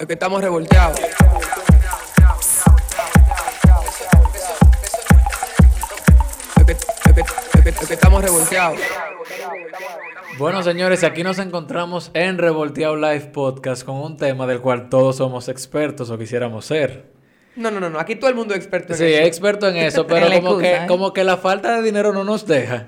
Es que estamos revolteados. Es que, es que- es que- es que estamos revolteados. Bueno, señores, aquí nos encontramos en Revolteado Live Podcast con un tema del cual todos somos expertos o quisiéramos ser. No, no, no, no. Aquí todo el mundo es experto en Sí, eso. experto en eso, pero como, que, ¿eh? como que la falta de dinero no nos deja.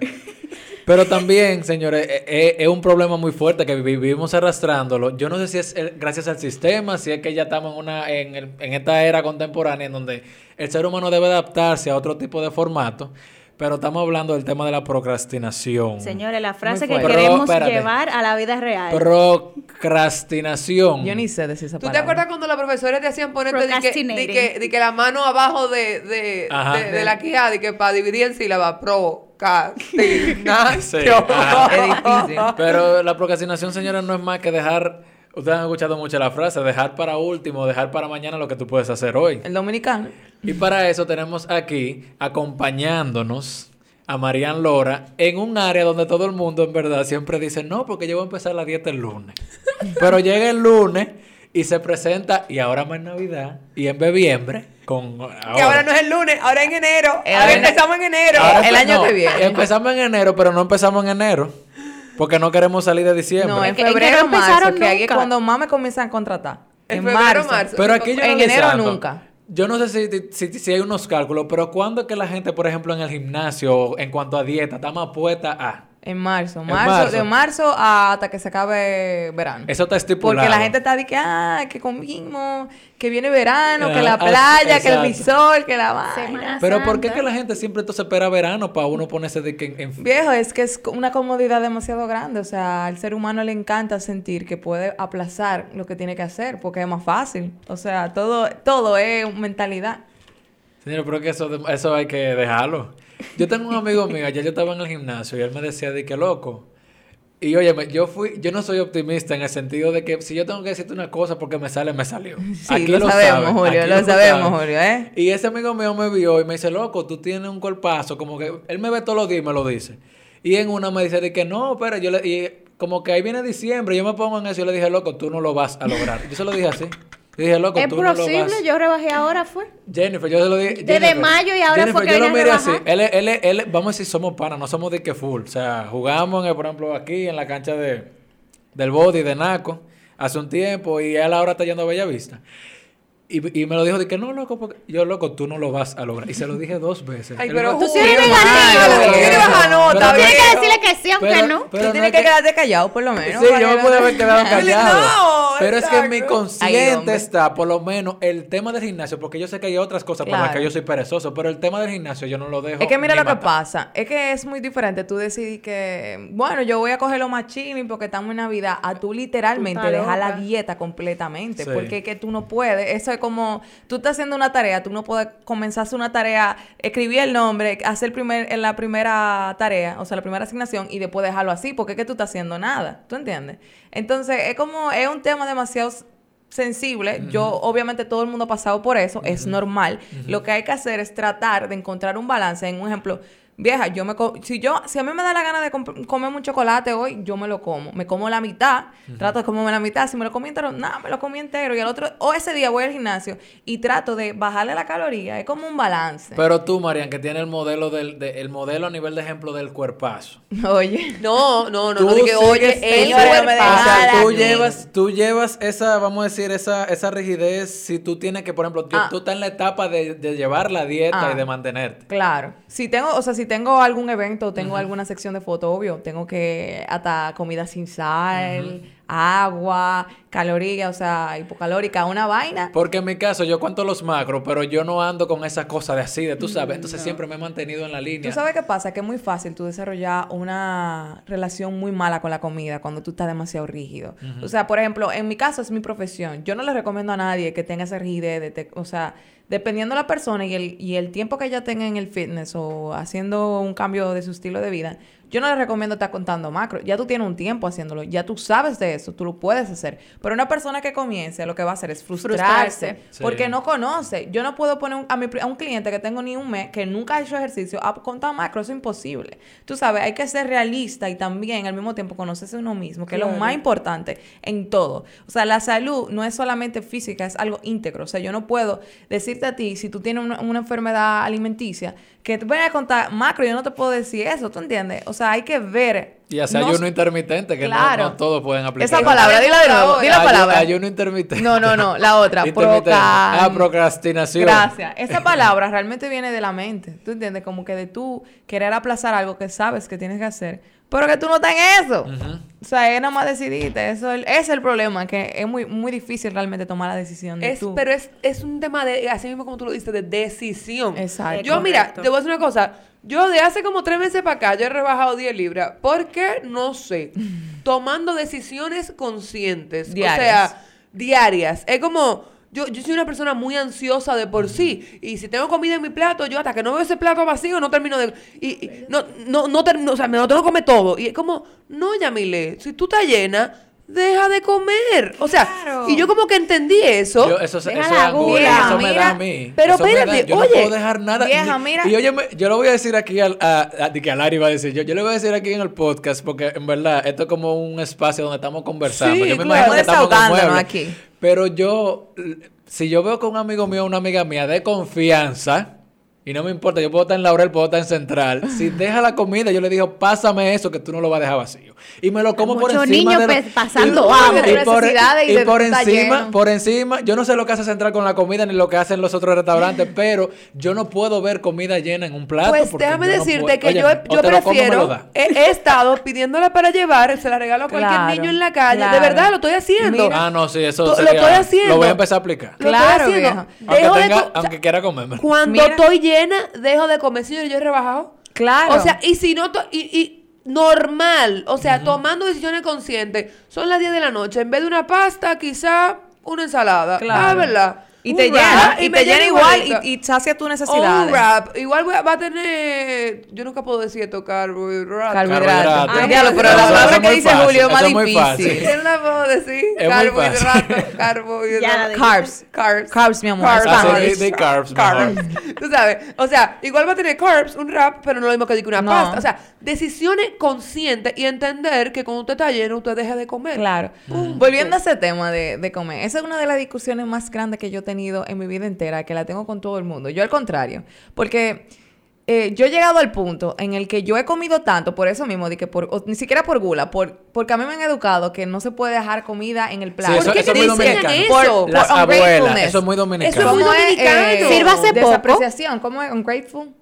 Pero también, señores, eh, eh, es un problema muy fuerte que vivimos arrastrándolo. Yo no sé si es gracias al sistema, si es que ya estamos en, una, en, el- en esta era contemporánea en donde el ser humano debe adaptarse a otro tipo de formato. Pero estamos hablando del tema de la procrastinación. Señores, la frase que queremos espérate. llevar a la vida real. Procrastinación. Yo ni sé decir esa ¿Tú te palabra. acuerdas cuando los profesores te hacían ponerte de que, de Procrastinating. que, de que la mano abajo de, de, Ajá. de, de la quijada y que para dividir en sílabas? Procrastinación. Sí, ajá. Es difícil. Pero la procrastinación, señores, no es más que dejar. Ustedes han escuchado mucho la frase, dejar para último, dejar para mañana lo que tú puedes hacer hoy. El dominicano. Y para eso tenemos aquí, acompañándonos, a Marian Lora, en un área donde todo el mundo en verdad siempre dice, no, porque yo voy a empezar la dieta el lunes. Pero llega el lunes y se presenta, y ahora más en Navidad, y en bebiembre, con... Que ahora no es el lunes, ahora en enero. Eh, ahora ahora- empezamos en enero. Ahora el año no, que viene. Empezamos en enero, pero no empezamos en enero. Porque no queremos salir de diciembre. No, en febrero, no marzo, empezaron que ahí es nunca. cuando más me comienzan a contratar. En En, febrero, marzo. marzo. Pero aquí yo En enero nunca. Yo no sé si, si, si hay unos cálculos, pero ¿cuándo es que la gente, por ejemplo, en el gimnasio, en cuanto a dieta, está más puesta a? En marzo. En marzo, marzo. De marzo hasta que se acabe verano. Eso está estipulado. Porque la gente está de que, ah, que comimos, que viene verano, que Ah, la ah, playa, que el exacto. resort, que la vaina. Semana Pero ¿por qué que la gente siempre entonces espera verano para uno ponerse de que en... en- Viejo, es que es una comodidad demasiado grande. O sea, al ser humano le encanta sentir que puede aplazar lo que tiene que hacer porque es más fácil. O sea, todo, todo es mentalidad. Señor, pero que eso, eso hay que dejarlo. Yo tengo un amigo mío, ayer yo estaba en el gimnasio y él me decía de que loco. Y oye, yo fui, yo no soy optimista en el sentido de que si yo tengo que decirte una cosa porque me sale, me salió. Sí, lo sabemos, Julio, aquí lo sabemos. Julio, ¿eh? Y ese amigo mío me vio y me dice, loco, tú tienes un cuerpazo, como que él me ve todos los días y me lo dice. Y en una me dice de que no, espera, yo le, y como que ahí viene diciembre, yo me pongo en eso y yo le dije, loco, tú no lo vas a lograr. Yo se lo dije así. Yo dije, loco, Es tú no lo posible, vas. yo rebajé ahora, fue. Jennifer, yo se lo dije. Desde Jennifer, mayo y ahora fue que yo lo miré así. rebajar. Él, él, él, él- vamos a decir, somos panas, no somos de que full. O sea, jugamos, en el- por ejemplo, aquí en la cancha de, del body de Naco hace un tiempo y él ahora está yendo a Bellavista. Y, y me lo dijo de que no, loco, porque yo, loco, tú no lo vas a lograr. Y se lo dije dos veces. Ay, pero Tú sí eres negativo. Tú tienes baja nota, no- Tienes que decirle que sí, aunque Pero- no. pero Tú tienes es que quedarte callado, por lo menos. Sí, yo me pude haber quedado callado. No, pero es que en mi. Ay, consciente está, por lo menos, el tema del gimnasio, porque yo sé que hay otras cosas por las Claro. que yo soy perezoso, pero el tema del gimnasio yo no lo dejo. Es que mira lo que pasa, es que es muy diferente tú decidir que, bueno, yo voy a coger lo más chilling porque estamos en Navidad, a tú literalmente dejar la dieta completamente, Sí. porque es que tú no puedes, eso es como, tú estás haciendo una tarea, tú no puedes comenzar una tarea, escribir el nombre, hacer primer, en la primera tarea, o sea, la primera asignación y después dejarlo así, porque es que tú estás haciendo nada, ¿tú entiendes? Entonces, es como, es un tema demasiado sensible. Yo, obviamente, todo el mundo ha pasado por eso, es normal. Lo que hay que hacer es tratar de encontrar un balance. En un ejemplo, vieja, yo me co- si yo, si a mí me da la gana de comp- comerme un chocolate hoy, yo me lo como. Me como la mitad, trato de comerme la mitad. Si me lo comí entero, nada, me lo comí entero. Y al otro, o ese día voy al gimnasio y trato de bajarle la caloría. Es como un balance. Pero tú, Marian, que tiene el modelo del de- el modelo a nivel de ejemplo del cuerpazo. Oye. No, no, no, Tú no, de que, sigues oye, el señora, no me cuerpazo. O sea, tú llevas, tú llevas esa, vamos a decir, esa, esa rigidez si tú tienes que, por ejemplo, Ah. tú estás en la etapa de, de llevar la dieta Ah. y de mantenerte. Claro. Si tengo, o sea, si tengo algún evento, tengo alguna sección de foto, obvio, tengo que hasta comida sin sal, agua, calorías, o sea, hipocalórica, una vaina. Porque en mi caso, yo cuento los macros, pero yo no ando con esa cosa de así, de tú sabes. Entonces siempre me he mantenido en la línea. ¿Tú sabes qué pasa? Que es muy fácil tú desarrollar una relación muy mala con la comida cuando tú estás demasiado rígido. O sea, por ejemplo, en mi caso es mi profesión. Yo no le recomiendo a nadie que tenga esa rigidez. De te- o sea, dependiendo de la persona y el, y el tiempo que ella tenga en el fitness o haciendo un cambio de su estilo de vida, Yo no le recomiendo estar contando macro. Ya tú tienes un tiempo haciéndolo. Ya tú sabes de eso. Tú lo puedes hacer. Pero una persona que comience lo que va a hacer es frustrarse. Frustrarse. Sí. Porque no conoce. Yo no puedo poner un- a, mi a un cliente que tengo ni un mes, que nunca ha hecho ejercicio, a contar macro. Eso es imposible. Tú sabes, hay que ser realista y también al mismo tiempo conocerse uno mismo, que es lo más importante en todo. O sea, la salud no es solamente física, es algo íntegro. O sea, yo no puedo decirte a ti, si tú tienes una, una enfermedad alimenticia, que te voy a contar macro, yo no te puedo decir eso, ¿tú entiendes? O sea, hay que ver. Y hacer no- ayuno intermitente, que no- Claro. no, todos pueden aplicar. Esa palabra, dila de nuevo, di la palabra. Ayuno intermitente. No, no, no, la otra. Proca- Ah, procrastinación. Gracias. Esa palabra realmente viene de la mente. ¿Tú entiendes? Como que de tú querer aplazar algo que sabes que tienes que hacer, pero que tú no estás en eso. O sea, es nada más decidirte. Eso es, ese es el problema, que es muy, muy difícil realmente tomar la decisión de Es, tú. pero es, es un tema de, así mismo como tú lo dices, de decisión. Exacto. Yo, mira, te voy a decir una cosa. Yo de hace como tres meses para acá, yo he rebajado 10 libras. ¿Por qué? No sé. Tomando decisiones conscientes. Diarias. O sea, diarias. Es como, yo, yo soy una persona muy ansiosa de por sí. Y si tengo comida en mi plato, yo hasta que no veo ese plato vacío, no termino de... Y, no, no, no termino, o sea, me lo tengo que comer todo. Y es como, no, Yamile, si tú estás llena, deja de comer. O sea, Claro. y yo como que entendí eso. Yo, eso, eso eso me da mira. a mí. Pero Eso me da- espérate, yo no oye, puedo dejar nada. vieja, mira. Y oye, yo lo voy a decir aquí al, a, a- de que Ari va a decir, yo, yo le voy a decir aquí en el podcast, porque en verdad esto es como un espacio donde estamos conversando. Sí, yo me claro. imagino que estamos en aquí. Pero yo, si yo veo que un amigo mío o una amiga mía de confianza, y no me importa, yo puedo estar en Laurel, puedo estar en Central. Si deja la comida, yo le digo, pásame eso que tú no lo vas a dejar vacío. Y me lo como por Muchos encima niños de pe- pasando y- hambre. y por, necesidades y y de por estar encima, lleno. por encima, yo no sé lo que hace Central con la comida ni lo que hacen los otros restaurantes, pero yo no puedo ver comida llena en un plato. Pues déjame no decirte puedo. que Oye, yo, yo lo como lo prefiero, he, he estado pidiéndola para llevar, se la regalo a cualquier Claro, niño en la calle. claro. De verdad, lo estoy haciendo. Mira. Ah, no, sí, eso Lo- lo sería- estoy haciendo. Lo voy a empezar a aplicar. Lo Claro, estoy haciendo. Aunque, de tenga- sea, aunque quiera comerme. Cuando estoy llena, dejo de comer. Señor, yo he rebajado. Claro. O sea, y si no, to- y, y normal, o sea, tomando decisiones conscientes, son las 10 de la noche, en vez de una pasta, quizá una ensalada. Claro. Ah, ¿verdad? Y Un te llena, y me te llena igual y, y sacia tus O necesidades. un wrap. Igual voy a- va a tener. Yo nunca puedo decir esto, carbohidratos. Carbohidratos. Ah, diablo, pero la palabra es que muy dice fácil, Julio es más difícil. ¿Qué no la puedo decir? Carbohidratos, carbohidratos. Carbs. Carbs. Carbs, mi amor. Ah, carbs, mejor. Tú sabes, o sea, igual va a tener carbs, un wrap, pero no lo mismo que diga una pasta. O sea, decisiones conscientes y entender que cuando usted está lleno, usted deja de comer. Claro. Volviendo a ese tema de, comer, esa es una de las discusiones más grandes que yo he tenido en mi vida entera, que la tengo con todo el mundo. Yo al contrario, porque eh, yo he llegado al punto en el que yo he comido tanto, por eso mismo, de que por, o ni siquiera por gula, por, porque a mí me han educado que no se puede dejar comida en el plato. Sí, eso, ¿Por qué eso te es muy dicen dominicano. eso? Por- Las por abuelas, eso es muy dominicano. Eso es muy ¿Cómo es, dominicano. eh, Sírvase poco. Desapreciación, ¿cómo es? Ungrateful.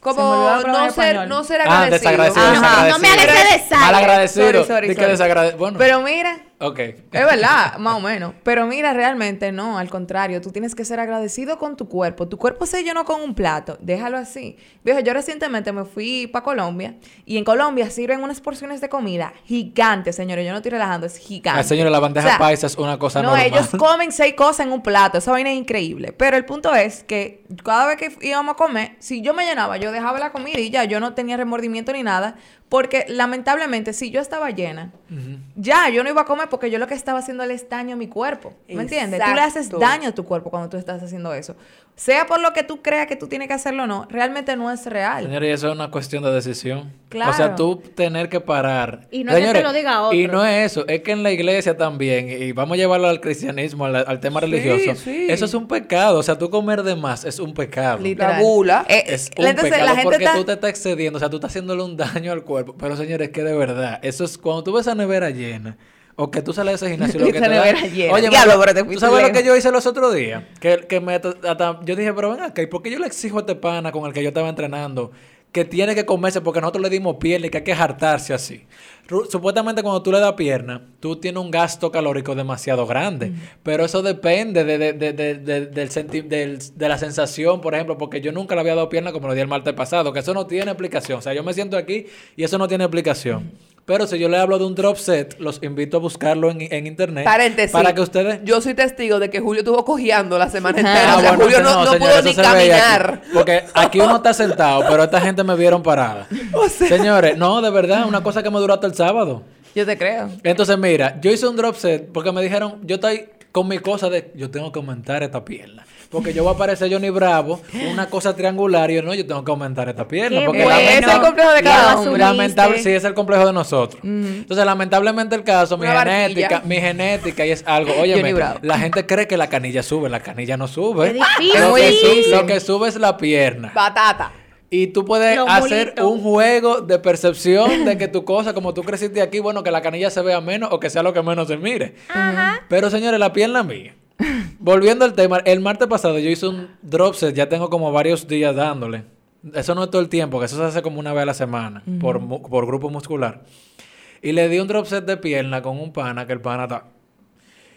Como no ser, español. no ser Ah, agradecido. desagradecido. Ajá. desagradecido. No me. Sorry, sorry, sorry. desagrade- Bueno, Pero mira, ok. Es verdad, más o menos. Pero mira, realmente no, al contrario, tú tienes que ser agradecido con tu cuerpo. Tu cuerpo se llenó con un plato, déjalo así. Viejo, yo recientemente me fui para Colombia y en Colombia sirven unas porciones de comida gigantes, señores. Yo no estoy relajando, es gigante. Ah, señores, la bandeja O sea, paisa es una cosa no, normal. ellos comen seis cosas en un plato. Esa vaina es increíble. Pero el punto es que cada vez que íbamos a comer, si yo me llenaba, yo dejaba la comida y ya, yo no tenía remordimiento ni nada. Porque lamentablemente, si yo estaba llena, ya yo no iba a comer porque yo lo que estaba haciendo es daño a mi cuerpo. ¿Me entiendes? Tú le haces daño a tu cuerpo cuando tú estás haciendo eso. Sea por lo que tú creas que tú tienes que hacerlo o no, realmente no es real. Señores, y eso es una cuestión de decisión. Claro. O sea, tú tener que parar. Y no es que te lo diga otro. Y no es eso, es que en la iglesia también, y vamos a llevarlo al cristianismo, al, al tema religioso, sí. eso es un pecado. O sea, tú comer de más es un pecado. Literal. La. Eh, Es un entonces, pecado la gente porque está... tú te estás excediendo, o sea, tú estás haciéndole un daño al cuerpo. Pero señores, que de verdad, eso es cuando tú ves esa nevera llena, o que tú sales de ese gimnasio, lo que te da-. Oye, Diablo, pero te ¿tú sabes lo que yo hice los otros días? Que, que me, hasta- yo dije, pero ven acá, ¿y por qué yo le exijo a este pana con el que yo estaba entrenando que tiene que comerse porque nosotros le dimos piel y que hay que hartarse así? Supuestamente cuando tú le das pierna, tú tienes un gasto calórico demasiado grande, pero eso depende de, de- de- de- de- del senti- del- de la sensación, por ejemplo, porque yo nunca le había dado pierna como lo di el martes pasado, que eso no tiene explicación. O sea, yo me siento aquí y eso no tiene explicación. Pero si yo le hablo de un drop set, los invito a buscarlo en, en internet. Paréntesis. Para que ustedes... Yo soy testigo de que Julio estuvo cojeando la semana Ah, entera. o sea, bueno, Julio no, no señores, pudo ni aquí. caminar. Porque aquí uno está sentado, pero esta gente me vieron parada. Señores, no, de verdad, una cosa que me duró hasta el sábado. Yo te creo. Entonces, mira, yo hice un drop set porque me dijeron, yo estoy con mi cosa de, yo tengo que aumentar esta pierna. Porque yo voy a parecer Johnny Bravo, una cosa triangular, y yo no, yo tengo que aumentar esta pierna. Qué porque bueno. lamenta- Ese es el complejo de cada asumiste. Lamentable, sí, es el complejo de nosotros. Entonces, lamentablemente el caso, mi Una barquilla. genética, mi genética y es algo, oye, la gente cree que la canilla sube, la canilla no sube. Es difícil. Lo, que lo sube es la pierna. Batata. Y tú puedes Los hacer mulitos. un juego de percepción de que tu cosa, como tú creciste aquí, bueno, que la canilla se vea menos o que sea lo que menos se mire. Pero señores, la pierna mía. Volviendo al tema, el martes pasado yo hice un drop set, ya tengo como varios días dándole. Eso no es todo el tiempo, que eso se hace como una vez a la semana, por, grupo muscular. Y le di un drop set de pierna con un pana, que el pana está...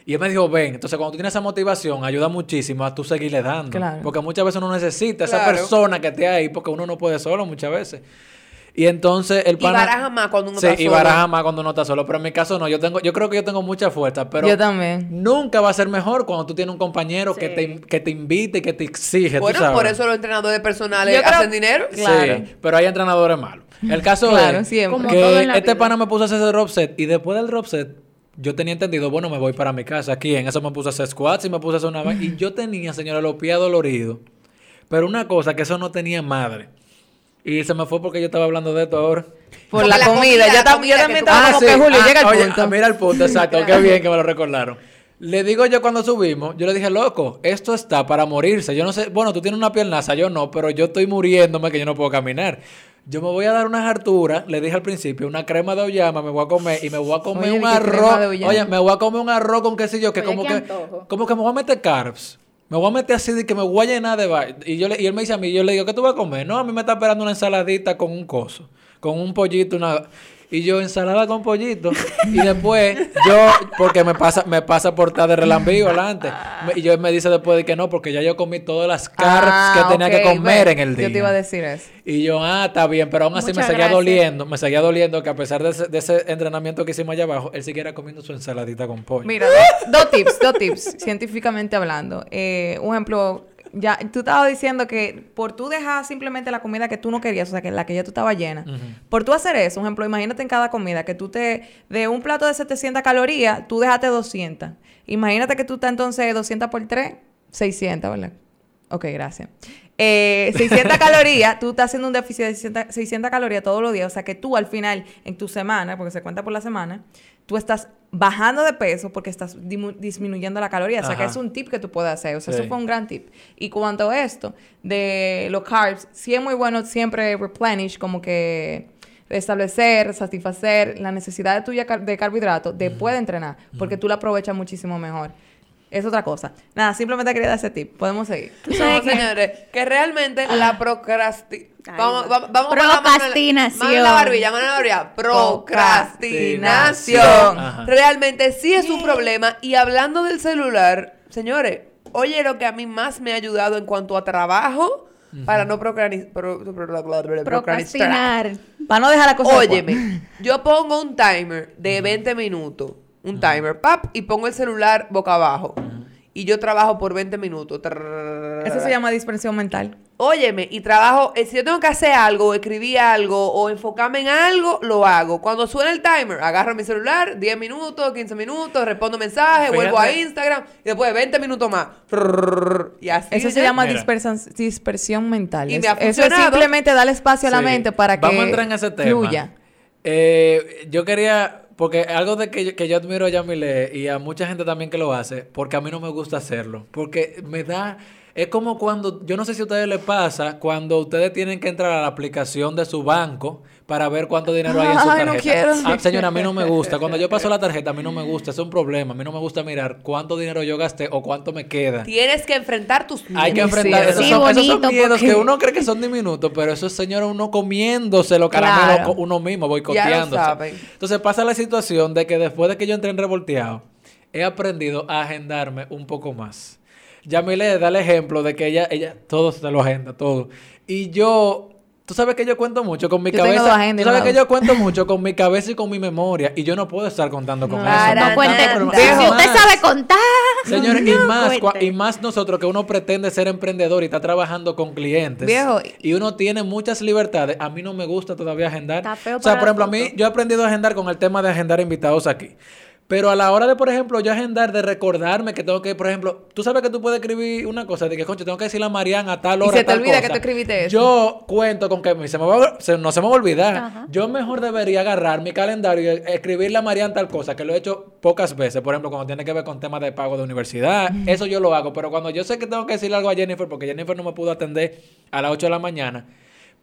Y él me dijo, ven, entonces cuando tú tienes esa motivación, ayuda muchísimo a tú seguirle dando. Claro. Porque muchas veces uno necesita esa persona que esté ahí, porque uno no puede solo muchas veces. Y entonces el Y pana... baraja más cuando uno sí, está y solo. baraja más cuando uno está solo. Pero en mi caso no, yo tengo, yo creo que yo tengo mucha fuerza, pero Yo también. nunca va a ser mejor cuando tú tienes un compañero que, te, que te invite y que te exige, tú Bueno, sabes. por eso los entrenadores personales Yo creo- hacen dinero. Claro. Sí, pero hay entrenadores malos. El caso Claro, es siempre. Como que todo en la este vida. pana me puso a hacer ese drop set y después del drop set yo tenía entendido, bueno, me voy para mi casa aquí. En eso me puse a hacer squats y me puse a hacer una... y yo tenía, señora, los pies doloridos. Pero una cosa, que eso no tenía madre. Y se me fue porque yo estaba hablando de esto ahora. Por la, la comida. comida, Yo, yo también que estaba Ah, como sí. que Julio, Ah, llega al oye, punto. ah, mira el punto, exacto. Qué bien que me lo recordaron. Le digo yo cuando subimos, yo le dije, loco, esto está para morirse. Yo no sé, bueno, tú tienes una piernaza, yo no, pero yo estoy muriéndome que yo no puedo caminar. Yo me voy a dar unas harturas, le dije al principio, una crema de oyama me voy a comer y me voy a comer Oye, un ¿qué arroz. Oye, me voy a comer un arroz con quesillo que Oye, como qué que antojo. como que me voy a meter carbs. Me voy a meter así de que me voy a llenar de va- y yo le- y él me dice a mí, yo le digo, ¿qué tú vas a comer? No, a mí me está esperando una ensaladita con un coso, con un pollito, una y yo ensalada con pollito y después yo porque me pasa me pasa por estar de relambío adelante Me- y yo me dice después de que no porque ya yo comí todas las carbs Ah, que tenía que comer en el día Yo te iba a decir eso. y yo, ah, está bien, pero aún así me seguía gracias. doliendo, me seguía doliendo que a pesar de ese, de ese entrenamiento que hicimos allá abajo, él siguiera comiendo su ensaladita con pollo. Mira, dos, dos tips, dos tips, científicamente hablando. Eh, un ejemplo, ya tú estabas diciendo que por tú dejar simplemente la comida que tú no querías, o sea, que la que ya tú estabas llena, por tú hacer eso, un ejemplo, imagínate en cada comida que tú te, de un plato de 700 calorías, tú dejaste 200. Imagínate que tú estás entonces 200 por 3, 600, ¿verdad? Ok, gracias. Eh, 600 calorías, tú estás haciendo un déficit de 600, 600 calorías todos los días. O sea que tú al final, en tu semana, porque se cuenta por la semana, tú estás bajando de peso porque estás disminuyendo la caloría. O sea que es un tip que tú puedes hacer. O sea, Sí. eso fue un gran tip. Y cuanto a esto de los carbs, sí es muy bueno siempre replenish, como que restablecer, satisfacer la necesidad tuya car- de carbohidratos después de entrenar, porque tú la aprovechas muchísimo mejor. Es otra cosa. Nada, simplemente quería dar ese tip. Podemos seguir. No, sabes señores, que realmente la procrastinación. Ay, Vamos, con la mano en la- Procrastinación. Mano en la barbilla, mano en la barbilla. Procrastinación. Ajá. Realmente sí es un problema. Y hablando del celular, señores, oye lo que a mí más me ha ayudado en cuanto a trabajo para no pro- pro- procrastinar. Procrastinar. Para no dejar la cosa. Óyeme, yo pongo un timer de 20 minutos, un timer, pap, y pongo el celular boca abajo. Y yo trabajo por 20 minutos. Eso se llama dispersión mental. Óyeme, y trabajo, eh, si yo tengo que hacer algo, o escribir algo, o enfocarme en algo, lo hago. Cuando suena el timer, agarro mi celular, 10 minutos, 15 minutos, respondo mensajes, vuelvo a. Instagram, y después 20 minutos más. Y así. Eso se ya. llama dispersión mental. Y me ha Eso es simplemente darle espacio a la Sí. mente para que Vamos a entrar en ese tema. fluya. Eh, yo quería, porque algo de que yo, que yo admiro a Yamile y a mucha gente también que lo hace, porque a mí no me gusta hacerlo, porque me da, es como cuando, yo no sé si a ustedes les pasa, cuando ustedes tienen que entrar a la aplicación de su banco para ver cuánto dinero hay en su Ay, tarjeta. no quiero. Ah, señora, a mí no me gusta. Cuando yo paso la tarjeta, a mí no me gusta. Es un problema. A mí no me gusta mirar cuánto dinero yo gasté o cuánto me queda. Tienes que enfrentar tus miedos. Hay que enfrentar Sí, esos, sí, son, esos son miedos porque- que uno cree que son diminutos, pero eso es, señora, uno comiéndose los caramelos Claro. co- uno mismo, Ya boicoteándose. lo saben. Entonces pasa la situación de que después de que yo entré en revolteado, he aprendido a agendarme un poco más. Yamile da el ejemplo de que ella, ella todo se lo agenda, todo. Y yo Tú sabes que yo cuento mucho con mi Yo tengo cabeza. dos agendas Tú sabes que yo cuento mucho con mi cabeza y con mi memoria. Y yo no puedo estar contando con No, eso. para No cuente. Si usted sabe contar. Señores, y, no más, cua- y más nosotros que uno pretende ser emprendedor y está trabajando con clientes. Viejo. Y uno tiene muchas libertades. A mí no me gusta todavía agendar. Está feo o sea, por ejemplo, a mí yo he aprendido a agendar con el tema de agendar invitados aquí. Pero a la hora de, por ejemplo, yo agendar, de recordarme que tengo que, por ejemplo, tú sabes que tú puedes escribir una cosa, de que, concho, tengo que decirle a Mariana a tal Y hora. se te tal olvida cosa. que tú escribiste eso. Yo cuento con que se me va, se- no se me va a olvidar. Ajá. Yo mejor debería agarrar mi calendario y escribirle a Mariana tal cosa, que lo he hecho pocas veces. Por ejemplo, cuando tiene que ver con temas de pago de universidad, eso yo lo hago. Pero cuando yo sé que tengo que decirle algo a Jennifer, porque Jennifer no me pudo atender a las 8 de la mañana,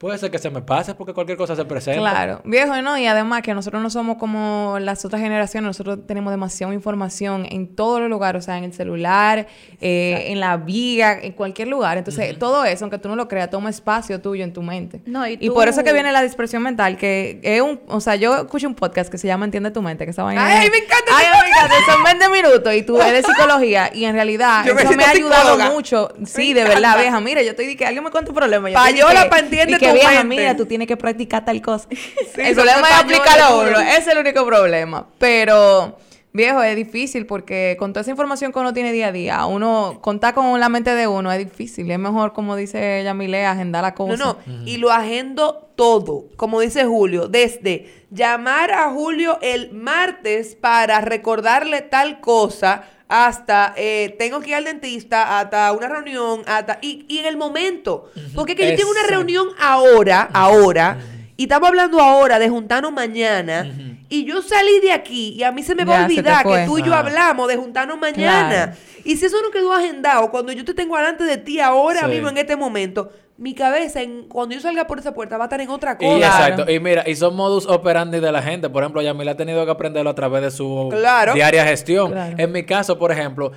puede ser que se me pase porque cualquier cosa se presenta. Claro, viejo, ¿no? Y además que nosotros no somos como las otras generaciones, nosotros tenemos demasiada información en todos los lugares, o sea, en el celular, eh, en la vía, en cualquier lugar. Entonces, todo eso, aunque tú no lo creas, toma espacio tuyo en tu mente. No, y por eso que viene la dispersión mental, que es un, o sea, yo escucho un podcast que se llama Entiende tu mente, que esa vaina Ay, me encanta Ay, me encanta, son 20 minutos y tú eres de psicología y en realidad Yo eso me ha ayudado psicóloga. mucho. Sí, Me de verdad, encanta. vieja, mira, yo estoy de que alguien me cuenta un problema. yo Payola que- pa' entiende que tu vieja, mente. mira, tú tienes que practicar tal cosa. el problema es aplicarlo a uno. Ese es el único problema. Pero, viejo, es difícil porque con toda esa información que uno tiene día a día, uno contar con la mente de uno es difícil. Es mejor, como dice Yamile, agendar la No, cosa. no, y lo agendo todo, como dice Julio, desde llamar a Julio el martes para recordarle tal cosa hasta eh, tengo que ir al dentista, hasta una reunión, hasta y, y en el momento, porque es que yo tengo una reunión ahora, ahora, y estamos hablando ahora de juntarnos mañana, y yo salí de aquí y a mí se me va a olvidar que tú y yo Ajá. hablamos de juntarnos mañana. Claro. Y si eso no quedó agendado, cuando yo te tengo delante de ti ahora Sí. mismo en este momento, mi cabeza, en, cuando yo salga por esa puerta, va a estar en otra Y cosa. Claro. exacto. Y mira, y son modus operandi de la gente. Por ejemplo, Yamila ha tenido que aprenderlo a través de su Claro. diaria gestión. Claro. En mi caso, por ejemplo,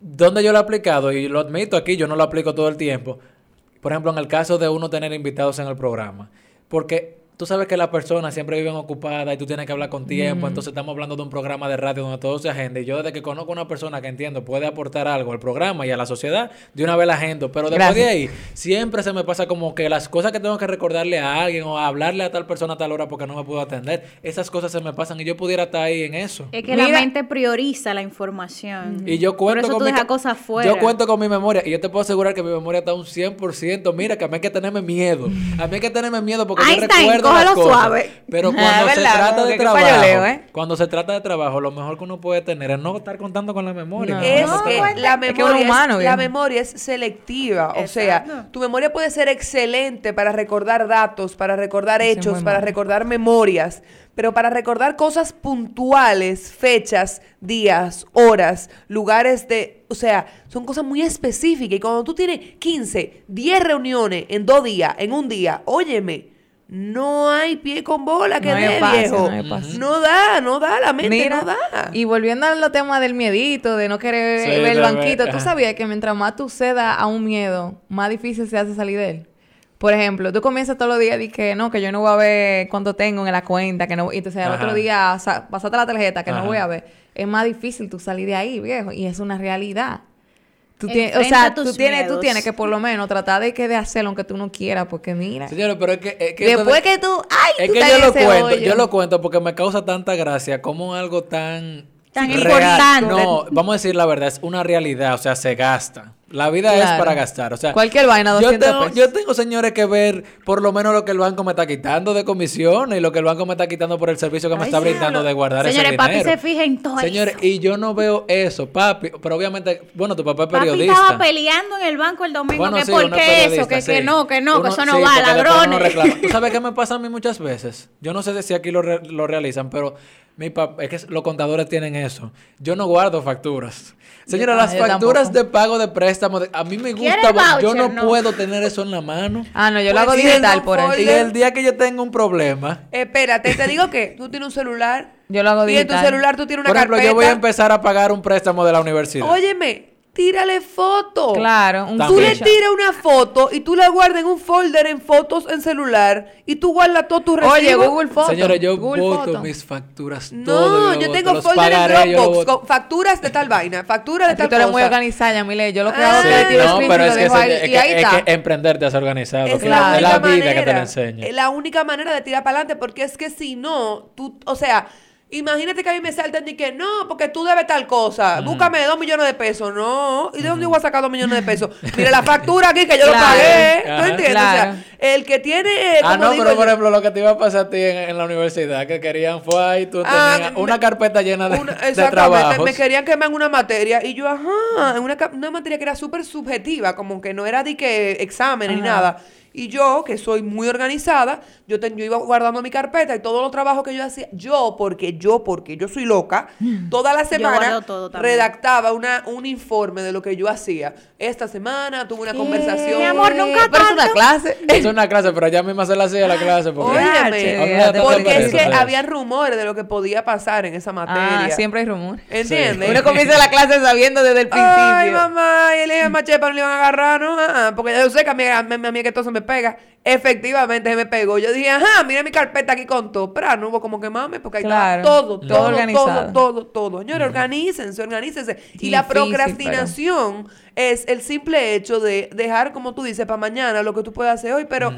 donde yo lo he aplicado, y lo admito aquí, yo no lo aplico todo el tiempo. Por ejemplo, en el caso de uno tener invitados en el programa. Porque tú sabes que las personas siempre viven ocupadas y tú tienes que hablar con tiempo. Entonces estamos hablando de un programa de radio donde todo se agenda. Y yo desde que conozco a una persona que entiendo puede aportar algo al programa y a la sociedad, de una vez la agendo. Pero después de ahí, siempre se me pasa como que las cosas que tengo que recordarle a alguien o hablarle a tal persona a tal hora porque no me puedo atender, esas cosas se me pasan y yo pudiera estar ahí en eso. Es que Mira- la mente prioriza la información. Y yo cuento Por eso con tú mi dejas cosas fuera. Yo cuento con mi memoria y yo te puedo asegurar que mi memoria está un 100%. Mira, que a mí hay que tenerme miedo. A mí hay que tenerme miedo porque yo Einstein, recuerdo las cógelo cosas. suave. Pero Ah, cuando se ¿verdad? trata de trabajo, payoleo, ¿eh? cuando se trata de trabajo, lo mejor que uno puede tener es no estar contando con la memoria. No. Es No, que la es que memoria, uno es, humano, la memoria es selectiva. O Exacto. sea, tu memoria puede ser excelente para recordar datos, para recordar es hechos, para recordar memorias. Pero para recordar cosas puntuales, fechas, días, horas, lugares de... O sea, son cosas muy específicas. Y cuando tú tienes 15, 10 reuniones en dos días, en un día, óyeme, no hay pie con bola que No dé, viejo. no da, no da, la mente Mira, no da. y volviendo a los temas del miedito, de no querer Sí, ver el banquito, tú sabías que mientras más tú cedas a un miedo, más difícil se hace salir de él. Por ejemplo, tú comienzas todos los días y que no, que yo no voy a ver cuánto tengo en la cuenta, que no, y entonces al otro día pasaste la tarjeta, que Ajá. no voy a ver. Es más difícil tú salir de ahí, viejo, y es una realidad. Tú tienes, o sea, tú tienes, tú tienes que por lo menos tratar de que de hacerlo aunque tú no quieras, porque mira, Señores, pero es que... es que después que tú, ay, Es tú que yo lo cuento, hoyo. yo lo cuento porque me causa tanta gracia como algo tan... Tan real. importante. No, vamos a decir la verdad, es una realidad, o sea, se gasta. La vida es para gastar, o sea... Cualquier vaina, yo 200 tengo, pesos. yo tengo, señores, que ver por lo menos lo que el banco me está quitando de comisiones y lo que el banco me está quitando por el servicio que me Ay, está brindando de guardar Señores, ese papi dinero. se fija en todo Señores, eso. y yo no veo eso, papi. Pero obviamente, bueno, tu papá es Papi periodista. estaba peleando en el banco el domingo Bueno, que sí, por qué es eso, que, que sí. no, que no, que Uno- eso no sí, va, ladrones. reclama. ¿Tú sabes qué me pasa a mí muchas veces? Yo no sé si aquí lo, re- lo realizan, pero mi papá, es que los contadores tienen eso. Yo no guardo facturas. Señora, Yo- las facturas tampoco. de pago de préstamo, de- a mí me ¿Quiere gusta, yo no, No. puedo tener eso en la mano. Ah, no, yo lo Pues hago digital no por. Y el día que yo tenga un problema, Espérate, te digo que tú tienes un celular. Yo lo hago Y en tu digital. celular tú tienes una por ejemplo, carpeta. yo voy a empezar a pagar un préstamo de la universidad. Óyeme, tírale foto. Claro, un Tú le tiras una foto y tú la guardas en un folder en fotos en celular y tú guardas todo tu recibo. Oye, Google Fotos. Señores, yo Google voto Fotos. mis facturas todo. No, yo tengo folder pagaré, en Dropbox con facturas de tal vaina, facturas de tal tú eres muy cosa. organizada, Yamile. Yo lo que Ah, hago es que tiro no, pero y es que, es y que- ahí es está. que emprender te hace organizado. Es la, es la única vida que te manera, la enseña. Es la única manera de tirar para adelante, porque es que si no, tú, o sea, imagínate que a mí me saltan y que no, porque tú debes tal cosa, búscame dos millones de pesos, no, ¿y de dónde voy a sacar dos millones de pesos? Mira la factura aquí que yo lo Claro. pagué, ¿tú entiendes? Claro. O sea, el que tiene, eh, Ah, no, digo pero por ejemplo, lo que te iba a pasar a ti en, en la universidad, que querían fue ahí, tú Ah, tenías me- una carpeta llena de, una- de exactamente, trabajos. me querían quemar en una materia y yo, ajá, en una, una materia que era súper subjetiva, como que no era de que examen ni nada. Y yo, que soy muy organizada, yo, ten- yo iba guardando mi carpeta y todos los trabajos que yo hacía, yo, porque yo, porque yo soy loca, toda la semana redactaba una, un informe de lo que yo hacía. Esta semana tuve una conversación. Mi amor, nunca Pero es una tanto. clase. Es una clase, pero ya misma se la hacía la clase. Porque... Óyeme, Óyeme, porque es que había rumores de lo que podía pasar en esa materia. Ah, siempre hay rumor. ¿Entiendes? Uno comienza la clase sabiendo desde el principio. Ay, mamá, y el hijo de Machepa no le iban a agarrar, ¿no? Ah, porque yo sé que a mí, a mí, a mí que todo se me pega. Efectivamente, se me pegó. Yo dije, ajá, mira mi carpeta aquí con todo. Pero no hubo como que mames, porque ahí Claro. estaba todo, Todo todo, todo, organizado. todo, todo. Señores, organícense, organícense. Y la procrastinación es el simple hecho de dejar, como tú dices, para mañana lo que tú puedes hacer hoy. Pero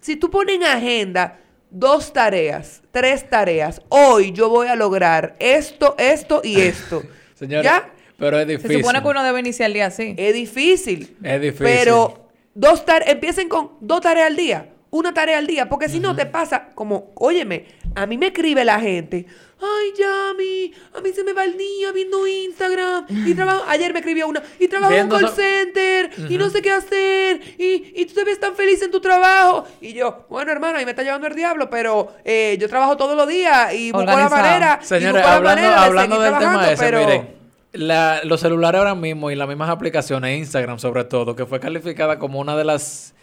si tú pones en agenda dos tareas, tres tareas, hoy yo voy a lograr esto, esto y esto. Señora, ¿Ya? pero es Se difícil. supone que uno debe iniciar el día así. Es difícil. Es difícil. Pero dos empiecen con dos tareas al día. Una tarea al día. Porque si no te pasa como, óyeme, a mí me escribe la gente. Ay, Yami, a mí se me va el día viendo Instagram. Y trabajo, ayer me escribió una. Y trabajo en un call center. Y no sé qué hacer. Y, y tú te ves tan feliz en tu trabajo. Y yo, bueno, hermano, ahí me está llevando el diablo. Pero eh, yo trabajo todos los días. Y busco la manera. y busco la hablando, manera de hablando seguir del tema trabajando, ese, pero... miren, la- los celulares ahora mismo y las mismas aplicaciones, Instagram sobre todo, que fue calificada como una de las,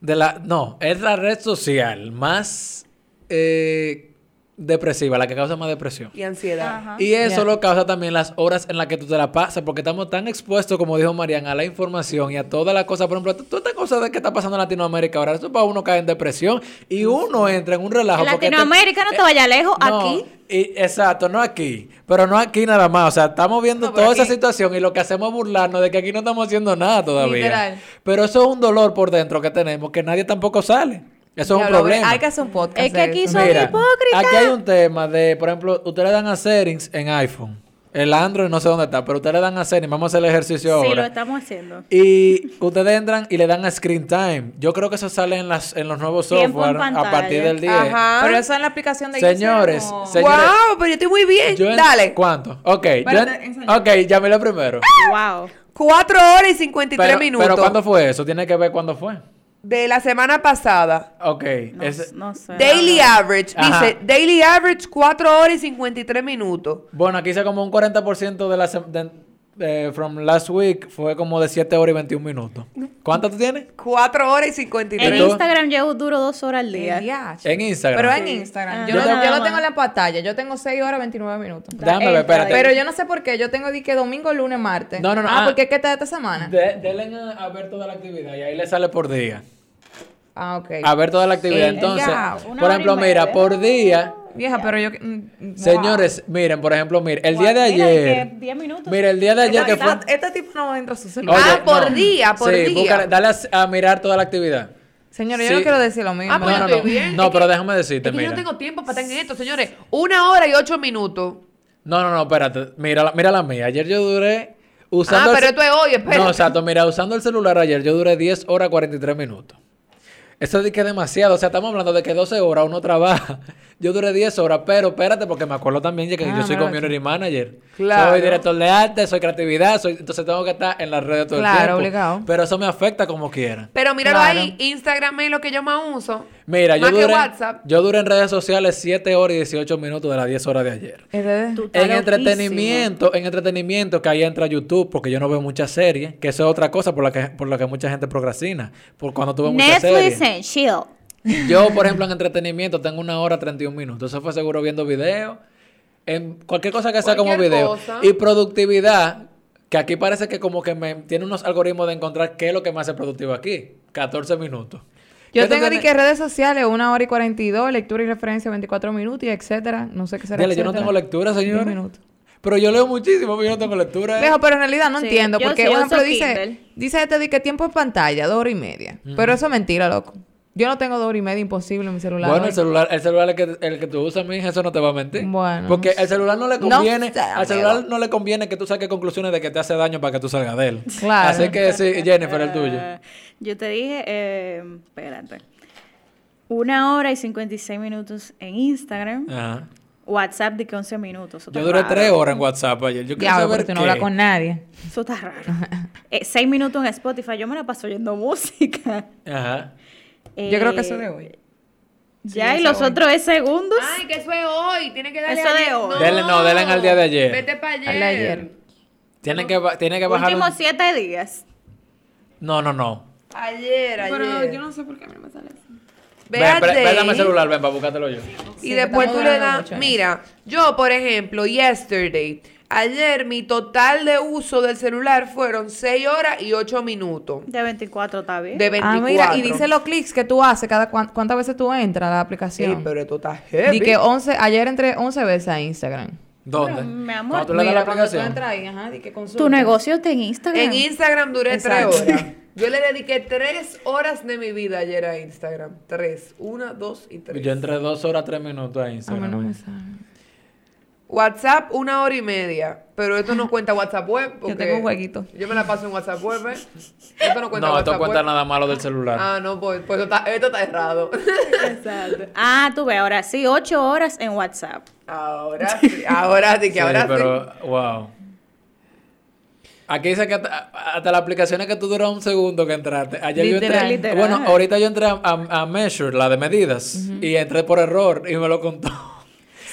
de la, no, es la red social más eh, depresiva, la que causa más depresión. Y ansiedad. Ajá. Y eso lo causa también las horas en las que tú te la pasas, porque estamos tan expuestos, como dijo Marian, a la información y a todas las cosas. Por ejemplo, toda esta cosa de que está pasando en Latinoamérica ahora, eso para uno cae en depresión y uno entra en un relajo. En te- Latinoamérica no te vaya lejos, no, aquí. y- exacto, no aquí. Pero no aquí nada más. O sea, estamos viendo No, toda esa situación y lo que hacemos es burlarnos de que aquí no estamos haciendo nada todavía. Literal. Pero eso es un dolor por dentro que tenemos que nadie tampoco sale. Eso es un problema. Hay que hacer un podcast. Es que aquí son Mira, hipócritas. aquí hay un tema de, por ejemplo, ustedes le dan a settings en iPhone. El Android no sé dónde está, pero ustedes le dan a settings. Vamos a hacer el ejercicio Sí, lo ahora. estamos haciendo. Y ustedes entran y le dan a screen time. Yo creo que eso sale en, las, en los nuevos en software a partir del 10. Ajá. Pero eso en la aplicación de Señores, Señores, wow, pero yo estoy muy bien. Yo en- Dale. ¿Cuánto? Ok, yo en- Espérate, enséñame. ok, llámelo primero. Wow. Cuatro horas y 53 Pero, minutos. pero ¿cuándo fue eso? Tiene que ver cuándo fue. De la semana pasada. Ok. No, sé. Daily average. Ajá. Dice, daily average, 4 horas y 53 minutos. Bueno, aquí hice como un 40% de la de, de- from last week fue como de 7 horas y 21 minutos. ¿Cuánto tú tienes? 4 horas y En 53. tú? Instagram yo duro dos horas al día. En Instagram. Pero en. Instagram. Ah. Yo, Yo lo, nada yo lo tengo en la pantalla. Yo tengo 6 horas 29 minutos. Déjame ver, espérate. Pero yo no sé por qué. Yo tengo que domingo, lunes, martes. No, no, no, Ah, ah. porque es que está esta semana. De- denle a, a ver toda la actividad y ahí le sale por día. Ah, ok. A ver toda la actividad. Eh, Entonces, ya, por ejemplo, mira, por día, Vieja, pero yo. mm, wow. señores, miren, por ejemplo, miren, el día de Mira, ayer. que 10 minutos. Mira, el día de ayer que fue. esta- este tipo no entra a su celular. Ah, por día, por sí, día. búscale- dale a, a mirar toda la actividad. Señores, Sí. yo no quiero decir lo mismo. Ah, pues no, no, no. estoy bien. No, Es pero que- déjame decirte, Es que yo mira. no tengo tiempo para estar en esto, señores. Una hora y 8 minutos. No, no, no, espérate. Mira, la- mira la mía. Ayer yo duré usando. Ah, pero esto es hoy, espérate. No, exacto. Mira, usando el celular ayer yo duré 10 horas 43 minutos. Eso es que es demasiado. O sea, estamos hablando de que 12 horas uno trabaja. Yo duré 10 horas, pero espérate, porque me acuerdo también de que Ah, yo soy mira, community manager. Claro. Soy director de arte, soy creatividad, soy, entonces tengo que estar en las redes todo el Claro, tiempo. obligado. Pero eso me afecta como quiera. Pero míralo Claro. ahí, Instagram es lo que yo más uso. Mira, yo Más que duré, WhatsApp. yo duré en redes sociales 7 horas y 18 minutos de las 10 horas de ayer. Es de- Tú estás En loquísimo. entretenimiento, en entretenimiento, que ahí entra YouTube, porque yo no veo muchas series, que eso es otra cosa por la que, por la que mucha gente procrastina. Por cuando tuve muchas Netflix series. and chill. Yo, por ejemplo, en entretenimiento tengo una hora 31 minutos. Eso fue seguro viendo videos. En cualquier cosa que sea como video. cosa. Y productividad, Que aquí parece que como que me tiene unos algoritmos de encontrar qué es lo que me hace productivo aquí. 14 minutos. Yo ¿Qué tú tengo ni que redes sociales, una hora y 42, lectura y referencia 24 minutos y etcétera. No sé qué será. Dile, yo no tengo lectura, 10 señor. minutos. Pero yo leo muchísimo, pero yo no tengo lectura. ¿eh? Viejo, pero en realidad no Sí, entiendo, porque, por ejemplo, dice, dice este de que tiempo en pantalla, dos horas y media. Pero eso es mentira, loco. Yo no tengo dos horas y media, imposible en mi celular. Bueno, hoy. el celular, el celular el que, el que tú usas, mija, eso no te va a mentir. Bueno. Porque el celular no le No conviene, al celular no le conviene que tú saques conclusiones de que te hace daño para que tú salgas de él. Claro. Así que sí, Jennifer, el tuyo. Eh, yo te dije, eh, espérate. Una hora y 56 minutos en Instagram. Ajá. WhatsApp de que 11 minutos. Yo duré raro. tres horas en WhatsApp ayer. Yo quiero saber porque tú no hablas con nadie. Eso está raro. Eh, seis minutos en Spotify. Yo me la paso oyendo música. Ajá. Yo creo que eso Eh, de hoy. Ya, Sí, y los hoy. otros es segundos. Ay, que eso es hoy. Tiene que darle Eso de hoy. Denle- no, denle al día de ayer. Vete para ayer. Al de ayer. Tiene que, tiene que bajar. Últimos un- siete días. No, no, no. Ayer, ayer. no sé por qué a mí me sale así. Ve ven, Jay préstame el celular, ven, para buscártelo yo. Y después tú le das. Mira, yo, por ejemplo, yesterday. Ayer mi total de uso del celular fueron 6 horas y 8 minutos. De 24 está bien. De 24. Ah, mira, y dice los clics que tú haces cada cuan- cuántas veces tú entras a la Sí, aplicación. pero esto está heavy. Di que 11, ayer entré 11 veces a Instagram. ¿Dónde? Pero, mi amor, tú le das la Mira, cuando tú aplicación. entras ahí, ajá, que consulta. Tu negocio está en Instagram. En Instagram duré Exacto. 3 horas. Yo le dediqué 3 horas de mi vida ayer a Instagram. 3. 1, 2 y 3. Yo entré dos horas, tres minutos a A mí Instagram. no me sale. WhatsApp, una hora y media. Pero esto no cuenta WhatsApp web. Porque tengo un jueguito. Yo me la paso en WhatsApp web. ¿eh? Esto no cuenta No, WhatsApp esto cuenta web. nada malo del celular. Ah, no, pues, pues esto, está, esto está errado. Exacto. Ah, tú ves, ahora sí, 8 horas en WhatsApp. ahora sí, ahora sí, que Sí, ahora sí. pero, wow. Aquí dice que hasta, hasta las aplicaciones que tú duras un segundo que entraste. Ayer yo Literal. entré. Literal. Bueno, ahorita yo entré a, a- a Measure, la de medidas, y entré por error y me lo contó.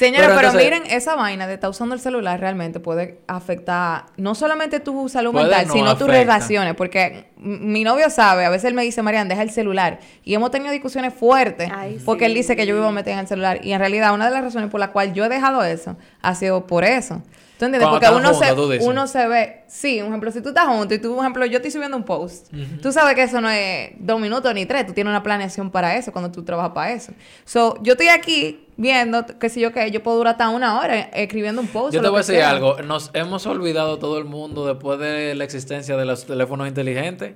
Señora, Pero pero, entonces- miren, esa vaina de estar usando el celular realmente puede afectar no solamente tu salud mental, no, sino tus relaciones. Porque mi novio sabe, a veces él me dice, Marian, deja el celular. Y hemos tenido discusiones fuertes Ay, porque él dice que yo vivo metida en el celular. Y en realidad, una de las razones por la cual yo he dejado eso ha sido por eso. ¿Tú entiendes? Cuando Porque uno, se, uno se ve, sí, un ejemplo, si tú estás junto y tú, por ejemplo, yo estoy subiendo un post, tú sabes que eso no es dos minutos ni tres, tú tienes una planeación para eso cuando tú trabajas para eso. So, yo estoy aquí viendo, qué sé yo qué, yo puedo durar hasta una hora escribiendo un post. Yo te voy a que decir sea. algo. Nos hemos olvidado todo el mundo después de la existencia de los teléfonos inteligentes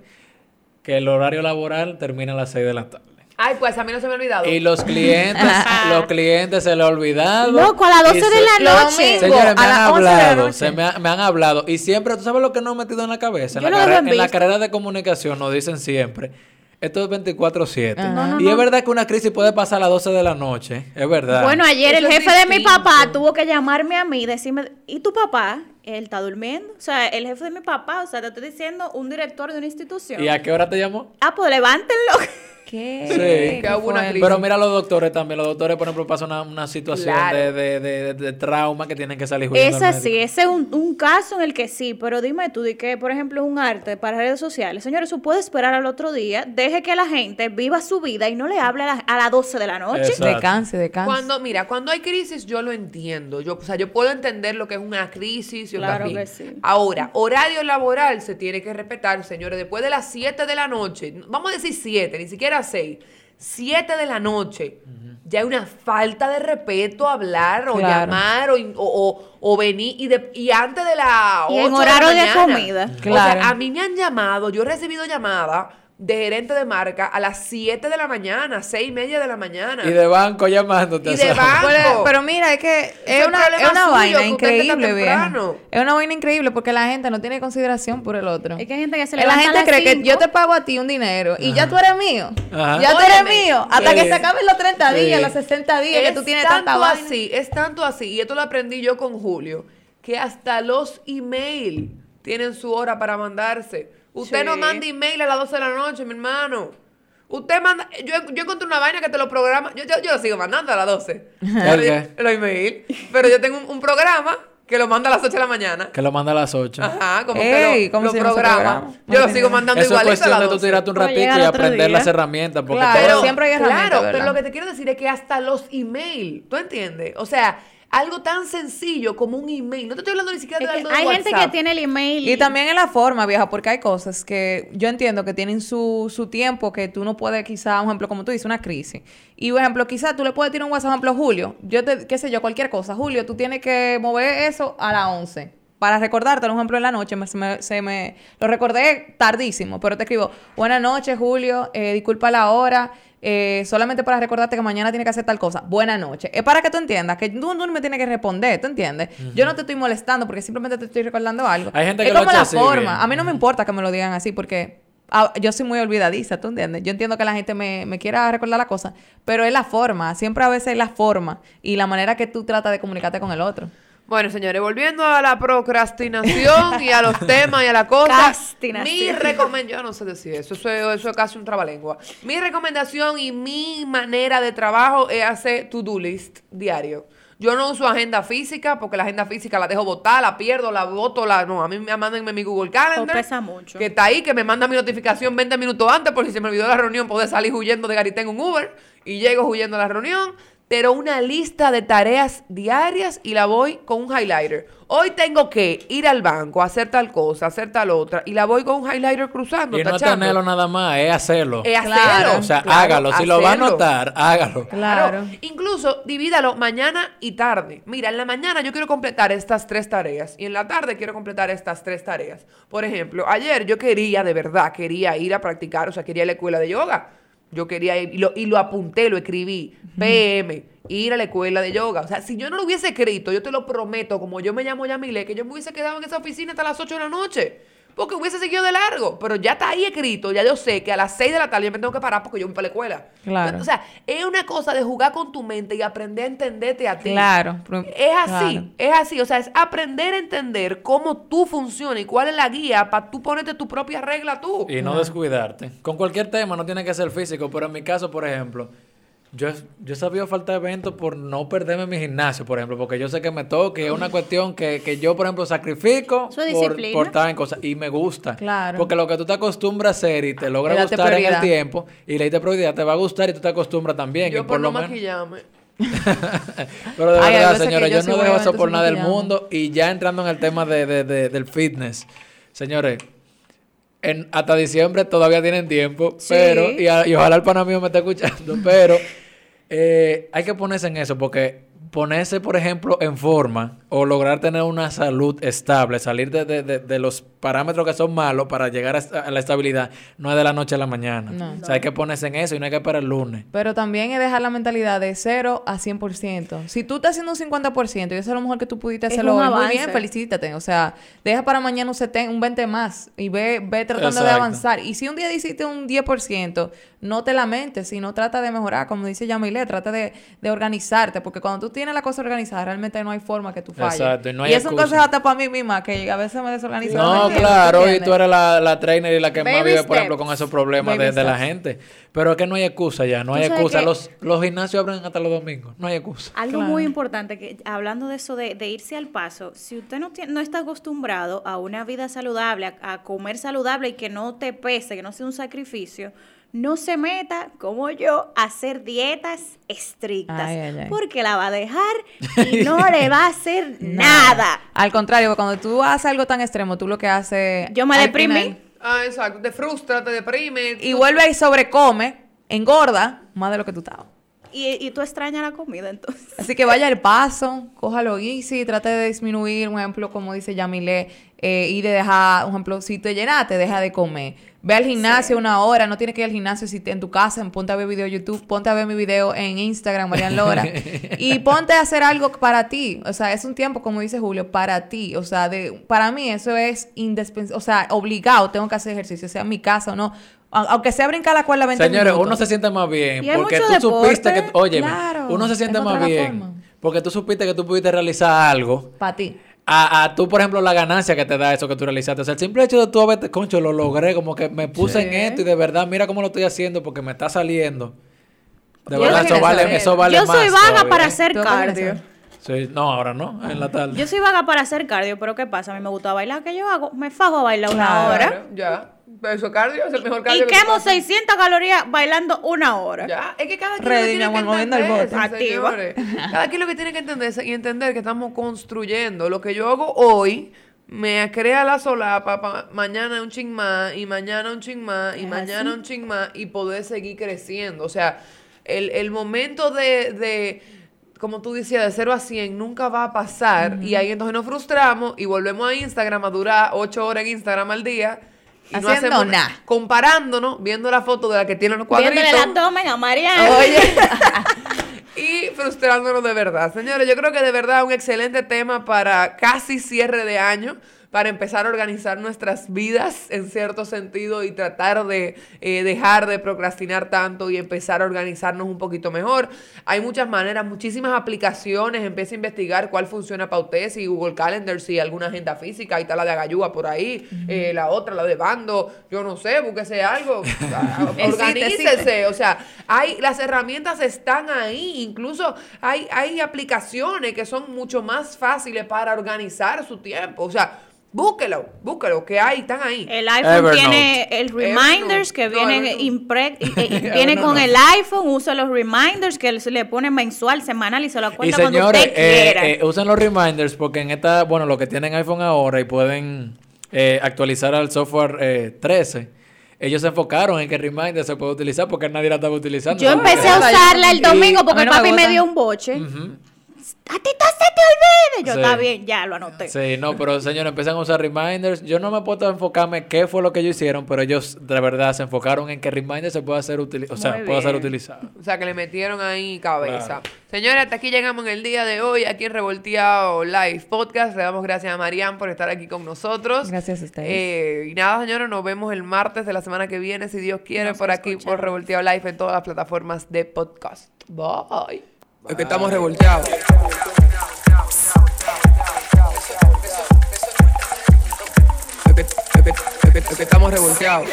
que el horario laboral termina a las 6 de la tarde. Ay, pues a mí no se me ha olvidado. Y los clientes, los clientes se les ha olvidado. Loco, a las 12 y de la noche. Señores, me a han 11 de la hablado, se me, ha- me han hablado. Y siempre, ¿tú sabes lo que nos han metido en la cabeza? En, la, en carrera de comunicación nos dicen siempre, esto es 24-7. Ajá. No, y es verdad que una crisis puede pasar a las 12 de la noche, es verdad. Bueno, ayer Eso el jefe de mi papá tuvo que llamarme a mí y decirme, ¿y tu papá? Él está durmiendo. O sea, el jefe de mi papá, o sea, te estoy diciendo un director de una institución. ¿Y a qué hora te llamó? Ah, pues levántenlo. ¿Qué? Sí. Que hubo una. Pero mira los doctores también. Los doctores, por ejemplo, pasan una, una situación Claro. de, de, de- de trauma que tienen que salir Es así, ese es un, un caso en el que sí, pero dime tú, de que, por ejemplo, es un arte para redes sociales. Señores, eso puede esperar al otro día, deje que la gente viva su vida y no le hable a, la- a las 12 de la noche. Exacto. De cáncer, de cáncer. Cuando, mira, cuando hay crisis yo lo entiendo. Yo, o sea, yo puedo entender lo que es una crisis. y Claro que sí. Ahora, horario laboral se tiene que respetar, señores. Después de las 7 de la noche, vamos a decir 7, ni siquiera 6. 7 de la noche. Ya hay una falta de respeto hablar o Claro. llamar o, o, o- o venir y, de- y antes de la Y en 8 horario de, la de mañana. comida. O Claro. sea, a mí me han llamado, yo he recibido llamadas de gerente de marca a las 7 de la mañana, 6 y media de la mañana. Y de banco llamándote. Y de ¿sabes? banco. Pero, pero mira, es que es es una, problema es una suyo, vaina que increíble, vieja. Es una vaina increíble porque la gente no tiene consideración por el otro. Es que hay gente que se la levanta a gente las cree que yo te pago a ti un dinero y ya tú eres mío. Ajá. Ya tú eres Óyeme, mío. Hasta sí. que se acaben los 30 días, Sí. los 60 días que es tú tienes tanto tanta vaina. así, es tanto así, y esto lo aprendí yo con Julio, que hasta los email tienen su hora para mandarse. Usted Sí. no manda email a las 12 de la noche, mi hermano. Usted manda, yo, yo encontré una vaina que te lo programa, yo, yo, yo lo sigo mandando a las 12. Pero yo- Ok. Los email. Pero yo tengo un, un programa que lo manda a las 8 de la mañana. Que lo manda a las 8. Ajá, como Ey, que lo, ¿cómo lo se programa. programa? Yo lo sigo mandando Eso es igualito a cuestión las de tú 12. tirarte un ratito y aprender día. las herramientas. Porque Claro. todo- siempre hay herramientas, Claro, ¿verdad? pero lo que te quiero decir es que hasta los email, ¿tú entiendes? O sea, algo tan sencillo como un email. No te estoy hablando ni siquiera de que algo de hay gente que tiene el email. Y también en la forma, vieja, porque hay cosas que yo entiendo que tienen su, su tiempo, que tú no puedes, quizá, un ejemplo, como tú dices, una crisis. Y, por ejemplo, quizá tú le puedes tirar un WhatsApp, por ejemplo, Julio, yo te, qué sé yo, cualquier cosa. Julio, tú tienes que mover eso a las 11. Para recordarte, por ejemplo, en la noche, me, se, me, se me- lo recordé tardísimo, pero te escribo, buenas noches, Julio, eh, disculpa la hora, eh, solamente para recordarte que mañana tiene que hacer tal cosa. Buenas noches. Es para que tú entiendas que tú, no me tienes que responder, ¿tú entiendes? Yo no te estoy molestando porque simplemente te estoy recordando algo. Hay gente es que lo como la forma. A mí no me importa que me lo digan así porque ah, yo soy muy olvidadiza, ¿tú entiendes? Yo entiendo que la gente me, me quiera recordar la cosa, pero es la forma. Siempre a veces es la forma y la manera que tú tratas de comunicarte con el otro. Bueno, señores, volviendo a la procrastinación y a los temas y a la cosa. Mi recomendación, yo no sé decir eso, eso es, eso es casi un trabalengua. Mi recomendación y mi manera de trabajo es hacer to-do list diario. Yo no uso agenda física porque la agenda física la dejo botar, la pierdo, la boto, la no, a mí me mandan mi Google Calendar. O pesa mucho. Que está ahí, que me manda mi notificación 20 minutos antes por si se me olvidó la reunión, poder salir huyendo de Garitén en un Uber y llego huyendo a la reunión. Pero una lista de tareas diarias y la voy con un highlighter. Hoy tengo que ir al banco, hacer tal cosa, hacer tal otra, y la voy con un highlighter cruzando, Y no tachando. tenerlo nada más, es hacerlo. Es Claro. hacerlo. o sea, claro, hágalo. Si lo va a anotar, hágalo. Claro. Incluso divídalo mañana y tarde. Mira, en la mañana yo quiero completar estas tres tareas y en la tarde quiero completar estas tres tareas. Por ejemplo, ayer yo quería, de verdad, quería ir a practicar, o sea, quería ir a la escuela de yoga. Yo quería ir y lo, y lo apunté, lo escribí. PM, ir a la escuela de yoga. O sea, si yo no lo hubiese escrito, yo te lo prometo, como yo me llamo Yamile, que yo me hubiese quedado en esa oficina hasta las 8 de la noche. Porque hubiese seguido de largo. Pero ya está ahí escrito, ya yo sé que a las 6 de la tarde yo me tengo que parar porque yo voy para la escuela. Claro. O sea, es una cosa de jugar con tu mente y aprender a entenderte a ti. Claro. Es así, claro. es así. O sea, es aprender a entender cómo tú funcionas y cuál es la guía para tú ponerte tu propia regla tú. Y no descuidarte. Con cualquier tema, no tiene que ser físico, pero en mi caso, por ejemplo, yo, yo he sabido faltar eventos por no perderme mi gimnasio, por ejemplo, porque yo sé que me toque, es una cuestión que, que yo, por ejemplo, sacrifico por, disciplina. por estar en cosas y me gusta. Claro. Porque lo que tú te acostumbras a hacer y te logra Le date gustar en el tiempo y diste prioridad, te va a gustar y tú te acostumbras también. y por por no lo menos- maquillarme. Pero de Ay, verdad, señores, yo no dejo eso por nada del mundo. Y ya entrando en el tema de, de- de- del fitness, señores, en, hasta diciembre todavía tienen tiempo, Sí. pero, y, a- y ojalá el pana mío me esté escuchando, pero eh, hay que ponerse en eso, porque ponerse, por ejemplo, en forma o lograr tener una salud estable, salir de, de- de- de los parámetros que son malos para llegar a, la estabilidad, no es de la noche a la mañana. No. O sea, hay que ponerse en eso y no hay que esperar el lunes. Pero también es dejar la mentalidad de 0 a 100%. Si tú estás haciendo un 50% y eso es lo mejor que tú pudiste hacerlo hoy, muy avance. bien, felicítate. O sea, deja para mañana un, 70, un 20 más y ve, ve tratando de Exacto. avanzar. Y si un día hiciste un 10%, no te lamentes, sino trata de mejorar. Como dice Yamile, trata de, de organizarte. Porque cuando tú tienes la cosa organizada, realmente no hay forma que tú falles. Exacto, y no hay es un consejo hasta para mí misma, que a veces me desorganizo. No, claro, y tú eres la, la trainer y la que más vive, por ejemplo, con esos problemas de, de la gente. Pero es que no hay excusa ya, no hay excusa. que- Los, los gimnasios abren hasta los domingos, no hay excusa. Algo Claro. muy importante, que hablando de eso de, de irse al paso, si usted no, tiene, no está acostumbrado a una vida saludable, a, a comer saludable y que no te pese, que no sea un sacrificio, no se meta, como yo, a hacer dietas estrictas, Ay, ay, ay. porque la va a dejar y no le va a hacer nada. Al contrario, cuando tú haces algo tan extremo, tú lo que haces... Yo me deprimí. final- Ah, exacto. Te frustra, te deprime. Y tú- vuelve y sobrecome, engorda más de lo que tú estabas. Y, y tú extrañas la comida, entonces. Así que vaya al paso, cójalo easy, trate de disminuir, un ejemplo, como dice Yamile, eh, y de dejar, un ejemplo, si te llenaste, deja de comer. Ve al gimnasio una hora, no tienes que ir al gimnasio si te- en tu casa, ponte a ver video YouTube, ponte a ver mi video en Instagram, Marian Lora, y ponte a hacer algo para ti. O sea, es un tiempo, como dice Julio, para ti. O sea, de, para mí eso es indispensable, o sea, obligado, tengo que hacer ejercicio, sea en mi casa o no. Aunque sea brincar la cuerda 20 Señores, minutos. uno se siente más bien Y porque tú supiste deporte. que, oye, Claro, uno se siente más bien forma. porque tú supiste que tú pudiste realizar algo. Para ti. A, a tú, por ejemplo, la ganancia que te da eso que tú realizaste. O sea, el simple hecho de tú haberte, concho, lo logré, como que me puse Sí. en esto y de verdad, mira cómo lo estoy haciendo porque me está saliendo. De Yo verdad, eso vale, eso vale yo más soy vaga todavía, para hacer ¿Tú vas a cardio. Sí, no, ahora no, en la tarde. Yo soy vaga para hacer cardio, pero ¿qué pasa? A mí me gusta bailar. ¿Qué yo hago? Me fajo a bailar una Claro. hora. Ya. Pero eso cardio es el mejor cardio. Y quemo puedes hacer. 600 calorías bailando una hora. Ya, es que cada quien Ready, lo tiene que moviendo el bote. Activa. señores. Cada quien lo que tiene que entender es- y entender que estamos construyendo. Lo que yo hago hoy me crea la solapa pa mañana un ching más y mañana un ching más y Es mañana así. un ching más y poder seguir creciendo. O sea, el, el momento de, de, como tú decías, de 0 a 100 nunca va a pasar y ahí entonces nos frustramos y volvemos a Instagram a durar 8 horas en Instagram al día. Y no Haciendo hacemos nada. Comparándonos, viendo la foto de la que tiene los cuadritos. Viéndole el abdomen a Mariana. Oye. y frustrándonos de verdad. Señores, yo creo que de verdad un excelente tema para casi cierre de año, para empezar a organizar nuestras vidas en cierto sentido y tratar de eh, dejar de procrastinar tanto y empezar a organizarnos un poquito mejor. Hay muchas maneras, muchísimas aplicaciones. Empieza a investigar cuál funciona para usted, si Google Calendar, si alguna agenda física, ahí está la de Agayúa por ahí, eh, la otra, la de Bando, yo no sé, búsquese algo. Organícese, o sea, hay, las herramientas están ahí, incluso hay, hay aplicaciones que son mucho más fáciles para organizar su tiempo, o sea, búsquelo, búsquelo, que hay, están ahí. El iPhone Evernote. tiene el reminders Evernote. que vienen eh, eh, viene con el iPhone, usa los reminders que se le pone mensual, semanal y se lo Y cuenta cuando señores, usted eh, quiera. eh, usen los reminders porque en esta, bueno, los que tienen iPhone ahora y pueden eh, actualizar al software eh, 13, ellos se enfocaron en que Reminder se puede utilizar porque nadie la estaba utilizando. Yo empecé a usarla el domingo porque no me papi me dio un boche. Ujú. A ti no se te olvide. Yo, Sí. está bien, ya lo anoté. Sí, no, pero señores, empiezan a usar reminders. Yo no me he puesto a enfocarme qué fue lo que ellos hicieron, pero ellos de verdad se enfocaron en que reminder se puede hacer o sea, Muy puede ser utilizado. O sea, que le metieron ahí cabeza. Claro. Señores, hasta aquí llegamos en el día de hoy, aquí en Revolteado Live Podcast. Le damos gracias a Marian por estar aquí con nosotros. Gracias a ustedes. Eh, y nada, señores, nos vemos el martes de la semana que viene, si Dios quiere, Nos por aquí, por. Revolteado Live en todas las plataformas de podcast. Bye. Es que estamos revolteados. Es que, es que- es que estamos revolteados.